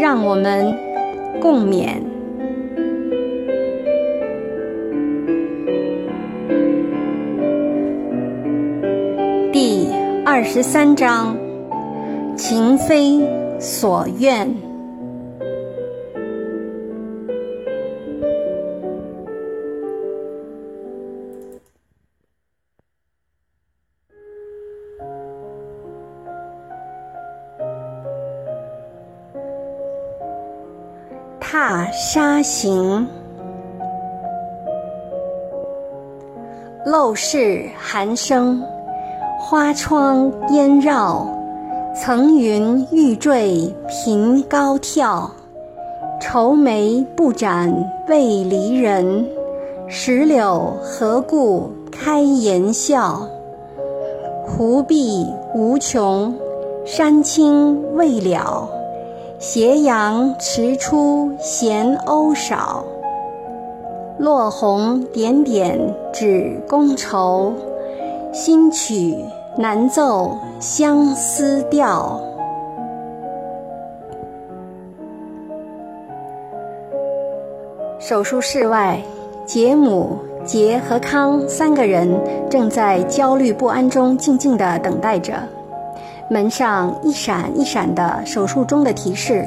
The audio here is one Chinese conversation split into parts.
让我们共勉。第二十三章：情非所愿。踏沙行，陋室寒声，花窗烟绕，层云欲坠频高跳。愁眉不展为离人，石榴何故开颜笑？湖碧无穷，山青未了。斜阳迟出闲鸥少，落红点点指宫愁。新曲难奏相思调。手术室外，杰姆、杰和康三个人正在焦虑不安中静静地等待着。门上一闪一闪的手术中的提示，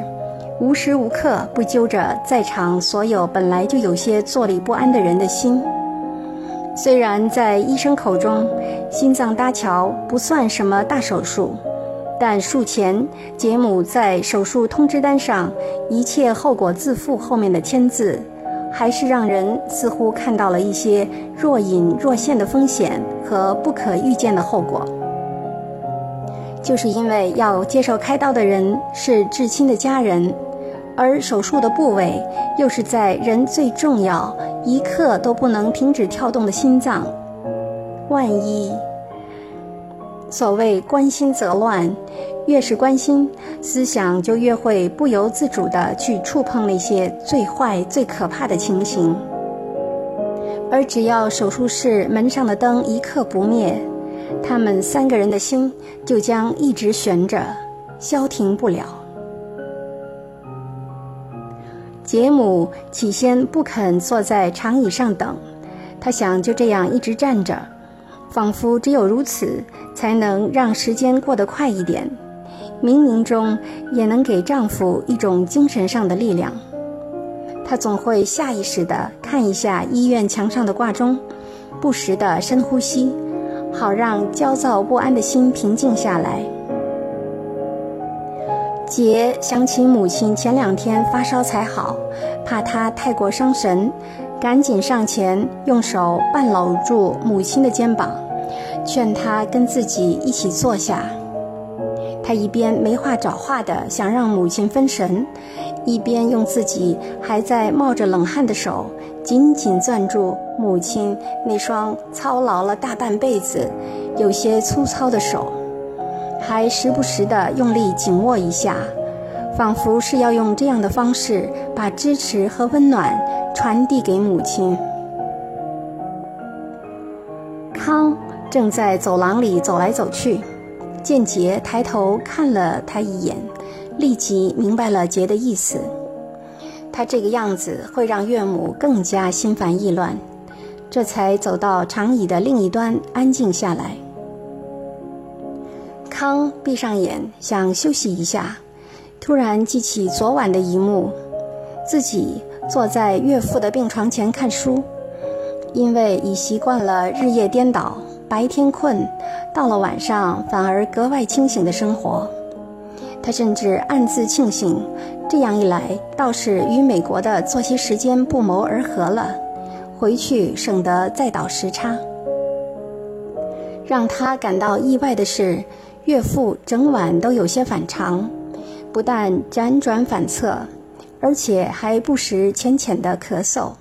无时无刻不揪着在场所有本来就有些坐立不安的人的心。虽然在医生口中，心脏搭桥不算什么大手术，但术前杰姆在手术通知单上“一切后果自负”后面的签字，还是让人似乎看到了一些若隐若现的风险和不可预见的后果。就是因为要接受开刀的人是至亲的家人，而手术的部位又是在人最重要、一刻都不能停止跳动的心脏，万一……所谓关心则乱，越是关心，思想就越会不由自主地去触碰那些最坏、最可怕的情形，而只要手术室门上的灯一刻不灭。他们三个人的心就将一直悬着，消停不了。杰姆起先不肯坐在长椅上等，他想就这样一直站着，仿佛只有如此才能让时间过得快一点，冥冥中也能给丈夫一种精神上的力量。他总会下意识地看一下医院墙上的挂钟，不时地深呼吸。好让焦躁不安的心平静下来。杰想起母亲前两天发烧才好，怕她太过伤神，赶紧上前用手半搂住母亲的肩膀，劝她跟自己一起坐下。他一边没话找话的想让母亲分神，一边用自己还在冒着冷汗的手。紧紧攥住母亲那双操劳了大半辈子、有些粗糙的手，还时不时地用力紧握一下，仿佛是要用这样的方式把支持和温暖传递给母亲。康正在走廊里走来走去，见杰抬头看了他一眼，立即明白了杰的意思。他这个样子会让岳母更加心烦意乱，这才走到长椅的另一端安静下来。康闭上眼想休息一下，突然记起昨晚的一幕：自己坐在岳父的病床前看书，因为已习惯了日夜颠倒、白天困，到了晚上反而格外清醒的生活。他甚至暗自庆幸，这样一来倒是与美国的作息时间不谋而合了，回去省得再倒时差。让他感到意外的是，岳父整晚都有些反常，不但辗转反侧，而且还不时浅浅的咳嗽。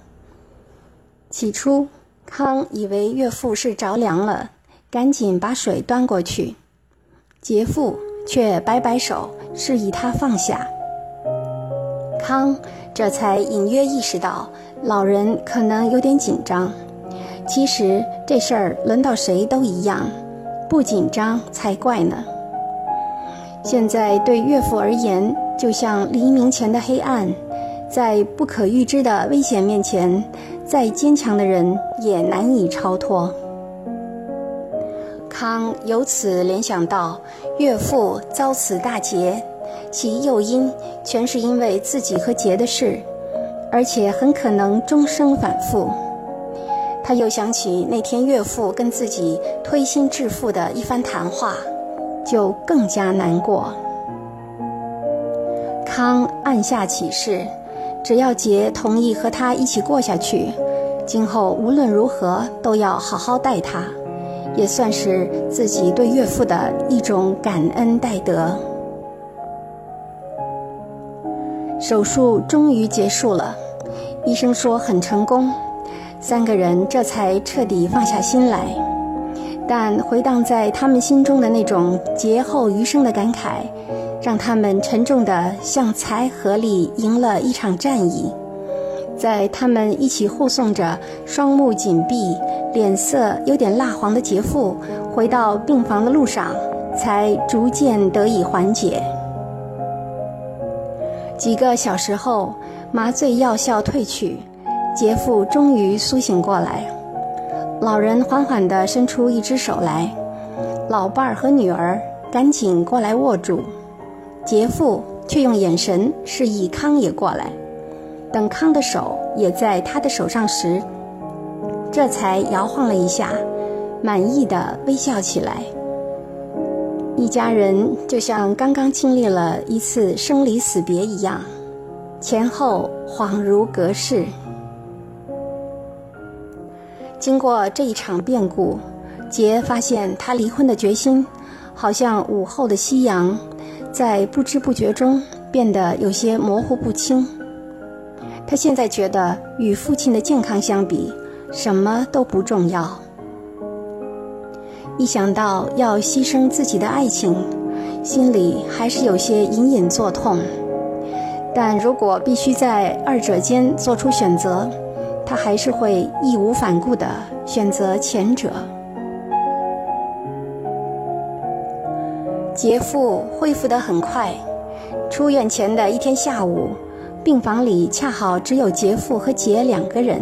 起初，康以为岳父是着凉了，赶紧把水端过去。杰父却摆摆手，示意他放下。康这才隐约意识到，老人可能有点紧张。其实这事儿轮到谁都一样，不紧张才怪呢。现在对岳父而言，就像黎明前的黑暗，在不可预知的危险面前，再坚强的人也难以超脱。康由此联想到，岳父遭此大劫，其诱因全是因为自己和杰的事，而且很可能终生反复。他又想起那天岳父跟自己推心置腹的一番谈话，就更加难过。康暗下起誓，只要杰同意和他一起过下去，今后无论如何都要好好待他，也算是自己对岳父的一种感恩戴德。手术终于结束了，医生说很成功。三个人这才彻底放下心来，但回荡在他们心中的那种劫后余生的感慨，让他们沉重地向财河里赢了一场战役。在他们一起护送着双目紧闭、脸色有点蜡黄的杰父回到病房的路上，才逐渐得以缓解。几个小时后，麻醉药效退去。杰父终于苏醒过来，老人缓缓地伸出一只手来，老伴儿和女儿赶紧过来握住，杰父却用眼神示意康也过来。等康的手也在他的手上时，这才摇晃了一下，满意的微笑起来。一家人就像刚刚经历了一次生离死别一样，前后恍如隔世。经过这一场变故，杰发现他离婚的决心，好像午后的夕阳，在不知不觉中变得有些模糊不清。他现在觉得与父亲的健康相比，什么都不重要。一想到要牺牲自己的爱情，心里还是有些隐隐作痛。但如果必须在二者间做出选择，他还是会义无反顾地选择前者。杰父恢复得很快，出院前的一天下午，病房里恰好只有杰父和杰两个人。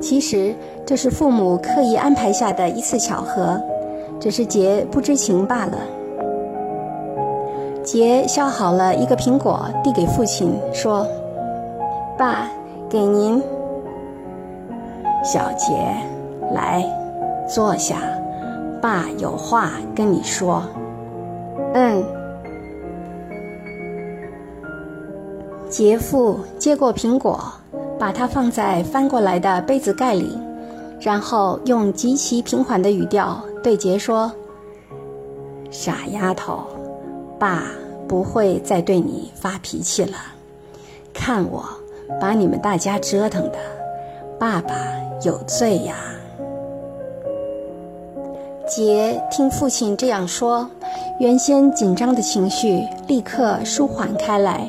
其实这是父母刻意安排下的一次巧合，只是杰不知情罢了。杰削好了一个苹果，递给父亲，说：“爸，给您。”小杰，来，坐下，爸有话跟你说。嗯。杰父接过苹果，把它放在翻过来的杯子盖里，然后用极其平缓的语调对杰说：“傻丫头，爸不会再对你发脾气了。看我把你们大家折腾的，爸爸。”有罪呀！杰听父亲这样说，原先紧张的情绪立刻舒缓开来。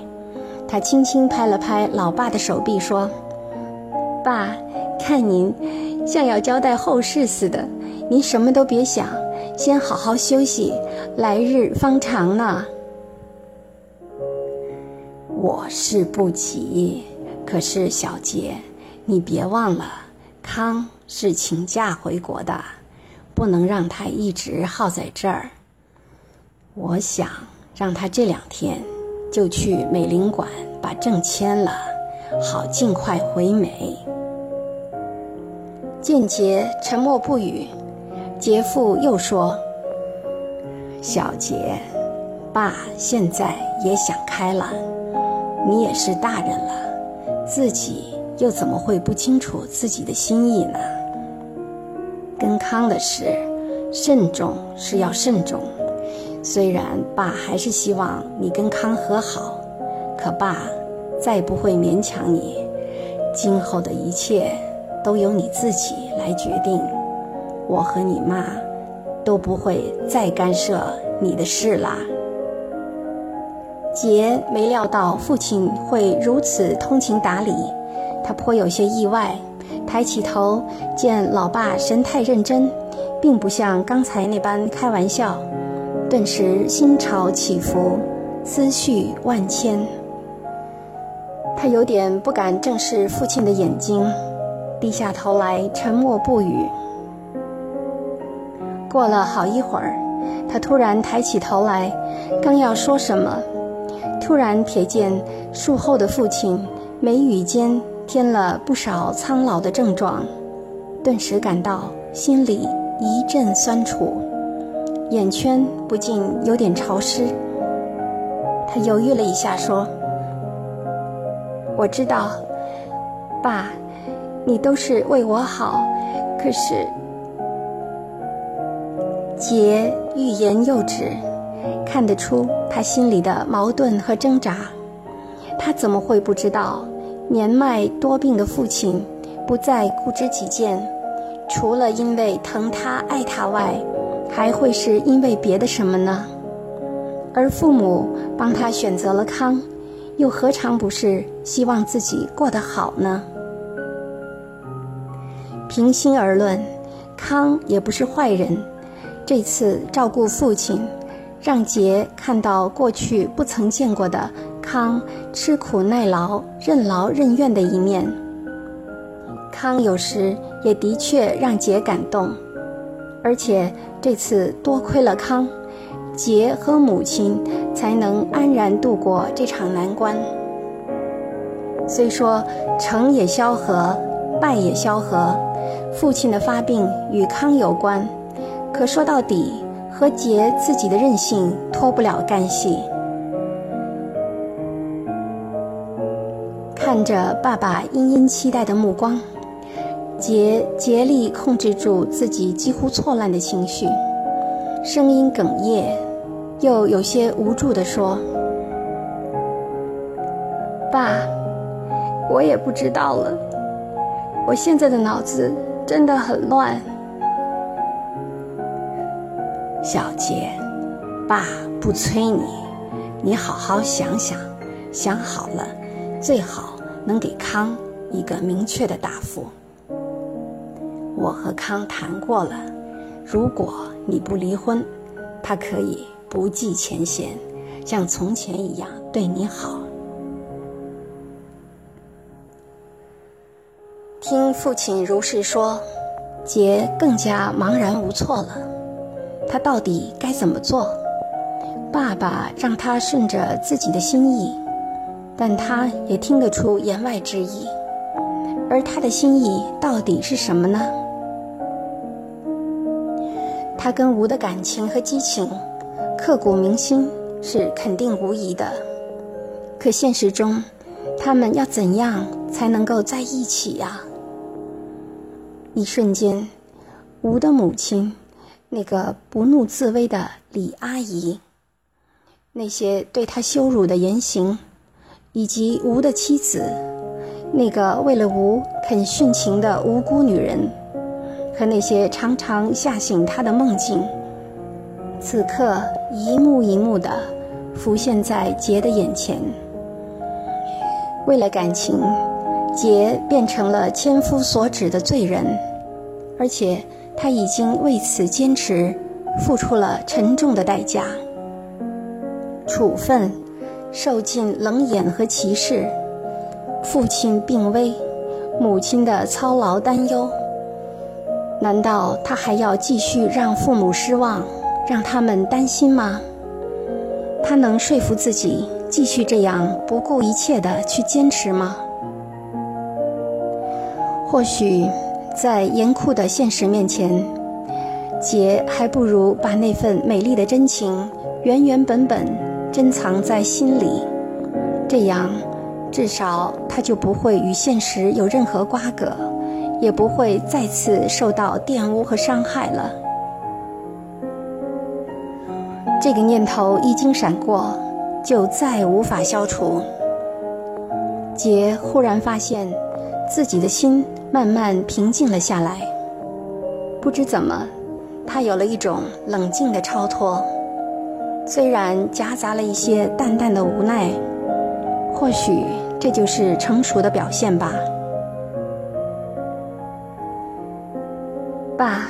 他轻轻拍了拍老爸的手臂，说：“爸，看您像要交代后事似的，您什么都别想，先好好休息，来日方长呢。”我是不急，可是小杰，你别忘了。康是请假回国的，不能让他一直耗在这儿。我想让他这两天就去美领馆把证签了，好尽快回美。见杰沉默不语，杰父又说：“小杰，爸现在也想开了，你也是大人了，自己。”又怎么会不清楚自己的心意呢？跟康的事，慎重是要慎重，虽然爸还是希望你跟康和好，可爸再不会勉强你。今后的一切都由你自己来决定，我和你妈都不会再干涉你的事啦。杰没料到父亲会如此通情达理，他颇有些意外，抬起头见老爸神态认真，并不像刚才那般开玩笑，顿时心潮起伏，思绪万千。他有点不敢正视父亲的眼睛，低下头来沉默不语。过了好一会儿，他突然抬起头来，刚要说什么。突然瞥见树后的父亲眉宇间添了不少苍老的症状，顿时感到心里一阵酸楚，眼圈不禁有点潮湿。他犹豫了一下，说：“我知道，爸，你都是为我好，可是……”杰欲言又止。看得出他心里的矛盾和挣扎，他怎么会不知道年迈多病的父亲不再固执己见，除了因为疼他爱他外，还会是因为别的什么呢？而父母帮他选择了康，又何尝不是希望自己过得好呢？平心而论，康也不是坏人，这次照顾父亲。让杰看到过去不曾见过的康吃苦耐劳、任劳任怨的一面。康有时也的确让杰感动，而且这次多亏了康，杰和母亲才能安然度过这场难关。虽说成也萧何，败也萧何，父亲的发病与康有关，可说到底。和杰自己的任性脱不了干系。看着爸爸殷殷期待的目光，杰竭力控制住自己几乎错乱的情绪，声音哽咽，又有些无助地说：“爸，我也不知道了，我现在的脑子真的很乱。”小杰，爸不催你，你好好想想，想好了，最好能给康一个明确的答复。我和康谈过了，如果你不离婚，他可以不计前嫌，像从前一样对你好。听父亲如是说，杰更加茫然无措了。他到底该怎么做？爸爸让他顺着自己的心意，但他也听得出言外之意。而他的心意到底是什么呢？他跟吴的感情和激情，刻骨铭心是肯定无疑的。可现实中，他们要怎样才能够在一起呀？一瞬间，吴的母亲。那个不怒自威的李阿姨，那些对他羞辱的言行，以及吴的妻子，那个为了吴肯殉情的无辜女人，和那些常常吓醒他的梦境，此刻一幕一幕的浮现在杰的眼前。为了感情，杰变成了千夫所指的罪人，而且。他已经为此坚持，付出了沉重的代价。处分，受尽冷眼和歧视，父亲病危，母亲的操劳担忧。难道他还要继续让父母失望，让他们担心吗？他能说服自己继续这样不顾一切的去坚持吗？或许。在严酷的现实面前，杰还不如把那份美丽的真情原原本本珍藏在心里，这样至少他就不会与现实有任何瓜葛，也不会再次受到玷污和伤害了。这个念头一经闪过，就再无法消除。杰忽然发现，自己的心慢慢平静了下来。不知怎么，他有了一种冷静的超脱，虽然夹杂了一些淡淡的无奈，或许这就是成熟的表现吧。爸，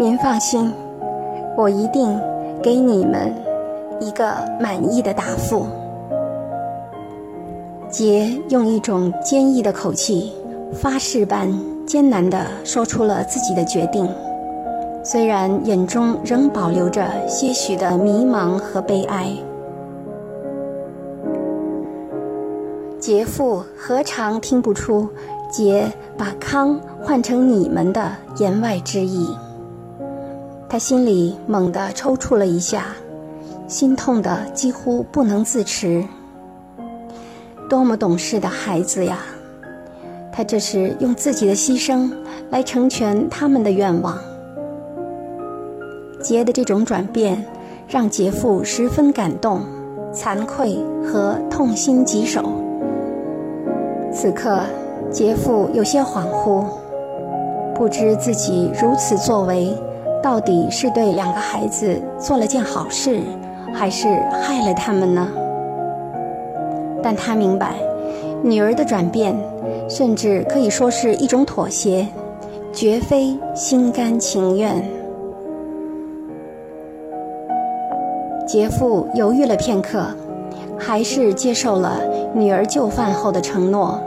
您放心，我一定给你们一个满意的答复。杰用一种坚毅的口气，发誓般艰难地说出了自己的决定，虽然眼中仍保留着些许的迷茫和悲哀。杰父何尝听不出杰把康换成你们的言外之意？他心里猛地抽搐了一下，心痛的几乎不能自持。多么懂事的孩子呀！他这是用自己的牺牲来成全他们的愿望。杰的这种转变，让杰父十分感动、惭愧和痛心疾首。此刻，杰父有些恍惚，不知自己如此作为，到底是对两个孩子做了件好事，还是害了他们呢？但他明白，女儿的转变，甚至可以说是一种妥协，绝非心甘情愿。杰父犹豫了片刻，还是接受了女儿就范后的承诺，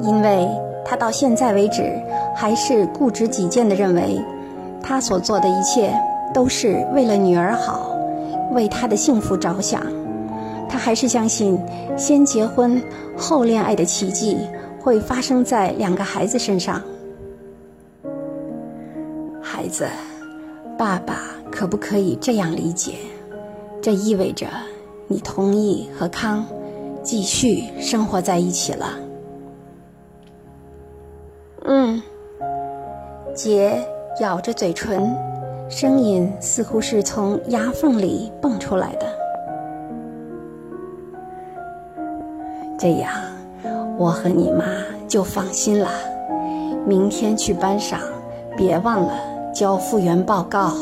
因为他到现在为止还是固执己见地认为，他所做的一切都是为了女儿好，为她的幸福着想。他还是相信，先结婚后恋爱的奇迹会发生在两个孩子身上。孩子，爸爸可不可以这样理解？这意味着你同意和康继续生活在一起了。嗯，杰咬着嘴唇，声音似乎是从牙缝里蹦出来的。这样，我和你妈就放心了。明天去班上，别忘了交复原报告。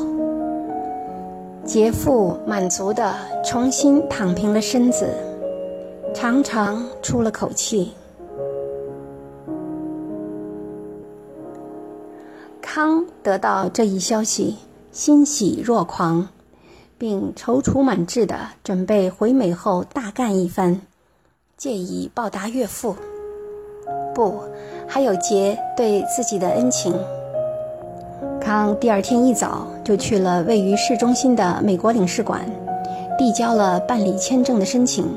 杰父满足地重新躺平了身子，长长出了口气。康得到这一消息，欣喜若狂，并踌躇满志地准备回美后大干一番。借以报答岳父，不，还有杰对自己的恩情。康第二天一早就去了位于市中心的美国领事馆，递交了办理签证的申请。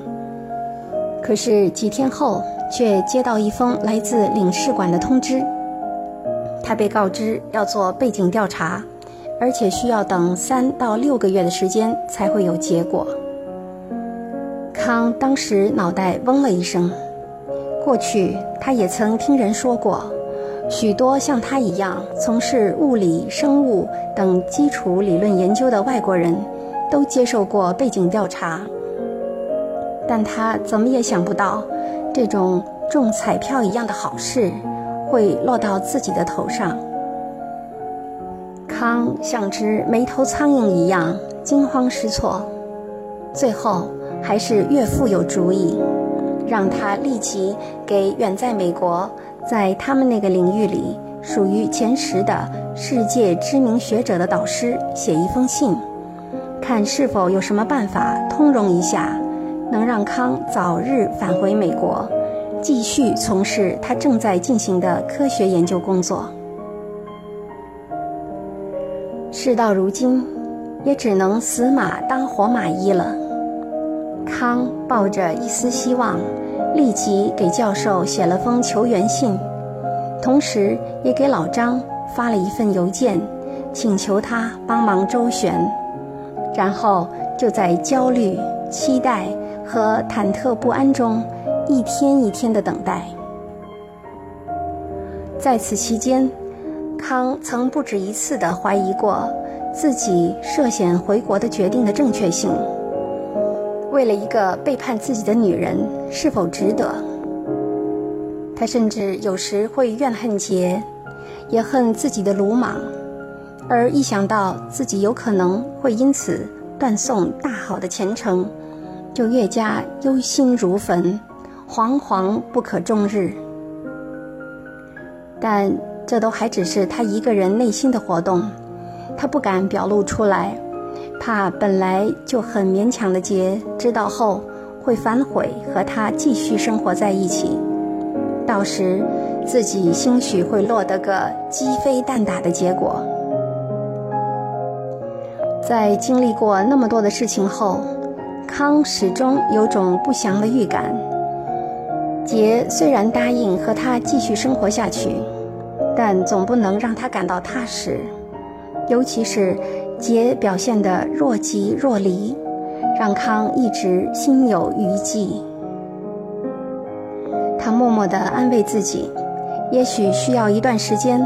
可是几天后，却接到一封来自领事馆的通知，他被告知要做背景调查，而且需要等三到六个月的时间才会有结果。康当时脑袋嗡了一声。过去，他也曾听人说过，许多像他一样从事物理、生物等基础理论研究的外国人，都接受过背景调查。但他怎么也想不到，这种中彩票一样的好事，会落到自己的头上。康像只没头苍蝇一样惊慌失措，最后。还是岳父有主意，让他立即给远在美国，在他们那个领域里属于前十的世界知名学者的导师写一封信，看是否有什么办法通融一下，能让康早日返回美国，继续从事他正在进行的科学研究工作。事到如今，也只能死马当活马医了。康抱着一丝希望，立即给教授写了封求援信，同时也给老张发了一份邮件，请求他帮忙周旋。然后就在焦虑、期待和忐忑不安中，一天一天的等待。在此期间，康曾不止一次的怀疑过自己涉险回国的决定的正确性。为了一个背叛自己的女人，是否值得？他甚至有时会怨恨杰，也恨自己的鲁莽，而一想到自己有可能会因此断送大好的前程，就越加忧心如焚，惶惶不可终日。但这都还只是他一个人内心的活动，他不敢表露出来，怕本来就很勉强的杰知道后会反悔和他继续生活在一起，到时自己兴许会落得个鸡飞蛋打的结果。在经历过那么多的事情后，康始终有种不祥的预感。杰虽然答应和他继续生活下去，但总不能让他感到踏实。尤其是杰表现得若即若离，让康一直心有余悸。他默默地安慰自己，也许需要一段时间，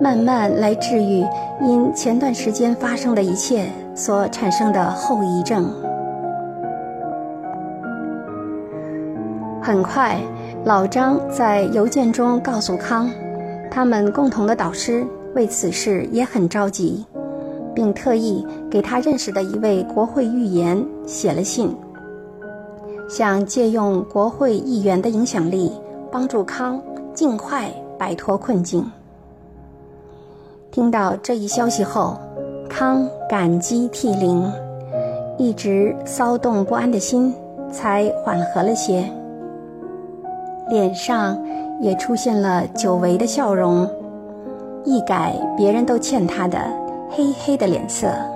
慢慢来治愈因前段时间发生的一切所产生的后遗症。很快。老张在邮件中告诉康，他们共同的导师为此事也很着急，并特意给他认识的一位国会议员写了信，想借用国会议员的影响力帮助康尽快摆脱困境。听到这一消息后，康感激涕零，一直骚动不安的心才缓和了些。脸上也出现了久违的笑容，一改别人都欠他的黑黑的脸色。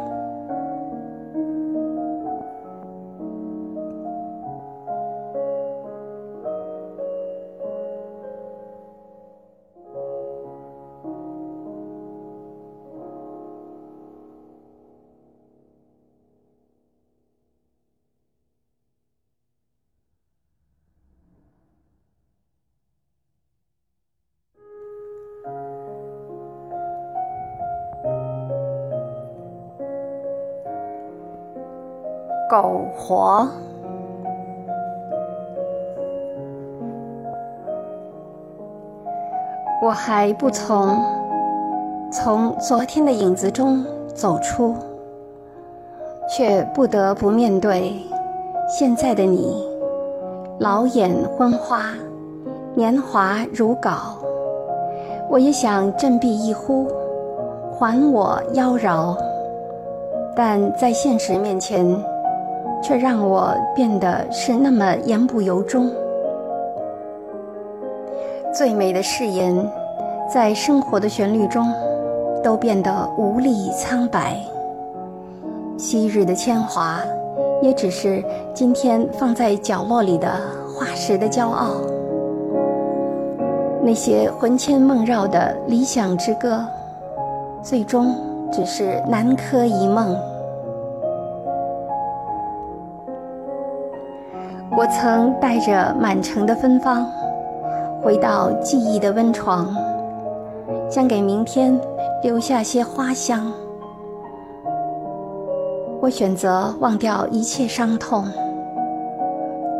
苟活，我还不从从昨天的影子中走出，却不得不面对现在的你，老眼昏花，年华如槁。我也想振臂一呼，还我妖娆，但在现实面前。却让我变得是那么言不由衷。最美的誓言，在生活的旋律中，都变得无力苍白。昔日的铅华，也只是今天放在角落里的化石的骄傲。那些魂牵梦绕的理想之歌，最终只是南柯一梦。我曾带着满城的芬芳，回到记忆的温床，想给明天留下些花香。我选择忘掉一切伤痛，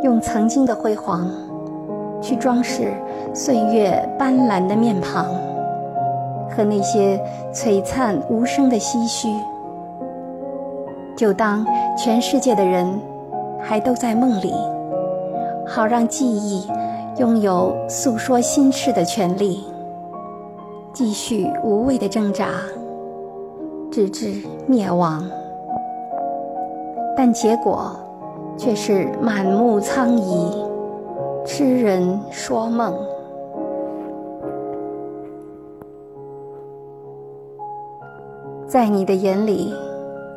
用曾经的辉煌去装饰岁月斑斓的面庞和那些璀璨无声的唏嘘，就当全世界的人还都在梦里。好让记忆拥有诉说心事的权利，继续无谓的挣扎，直至灭亡。但结果却是满目苍夷，痴人说梦。在你的眼里，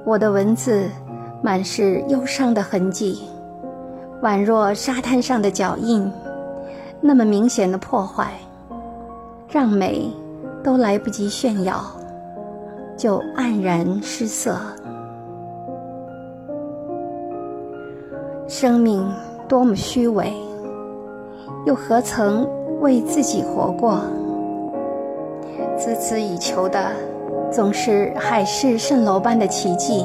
我的文字满是忧伤的痕迹。宛若沙滩上的脚印，那么明显的破坏，让美都来不及炫耀，就黯然失色。生命多么虚伪，又何曾为自己活过？孜孜以求的总是海市蜃楼般的奇迹，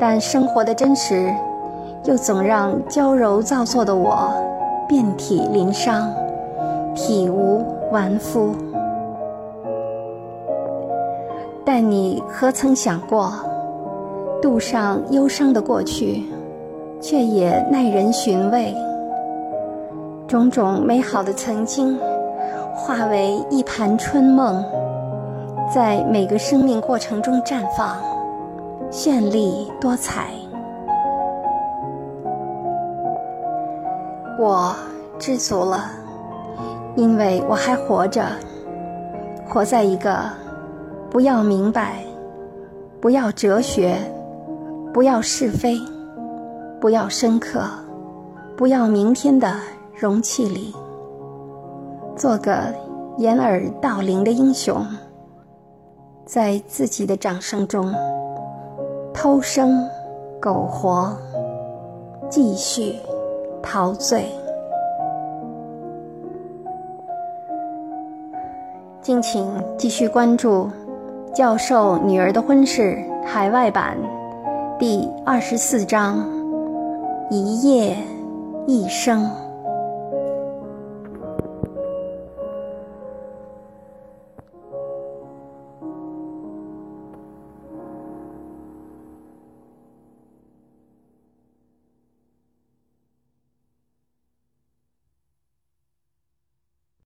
但生活的真实又总让娇柔造作的我遍体鳞伤，体无完肤。但你何曾想过，渡上忧伤的过去，却也耐人寻味。种种美好的曾经，化为一盘春梦，在每个生命过程中绽放，绚丽多彩。我知足了，因为我还活着，活在一个不要明白、不要哲学、不要是非、不要深刻、不要明天的。容器里，做个掩耳盗铃的英雄，在自己的掌声中偷生苟活，继续陶醉。敬请继续关注《教授女儿的婚事》海外版第二十四章：一夜一生。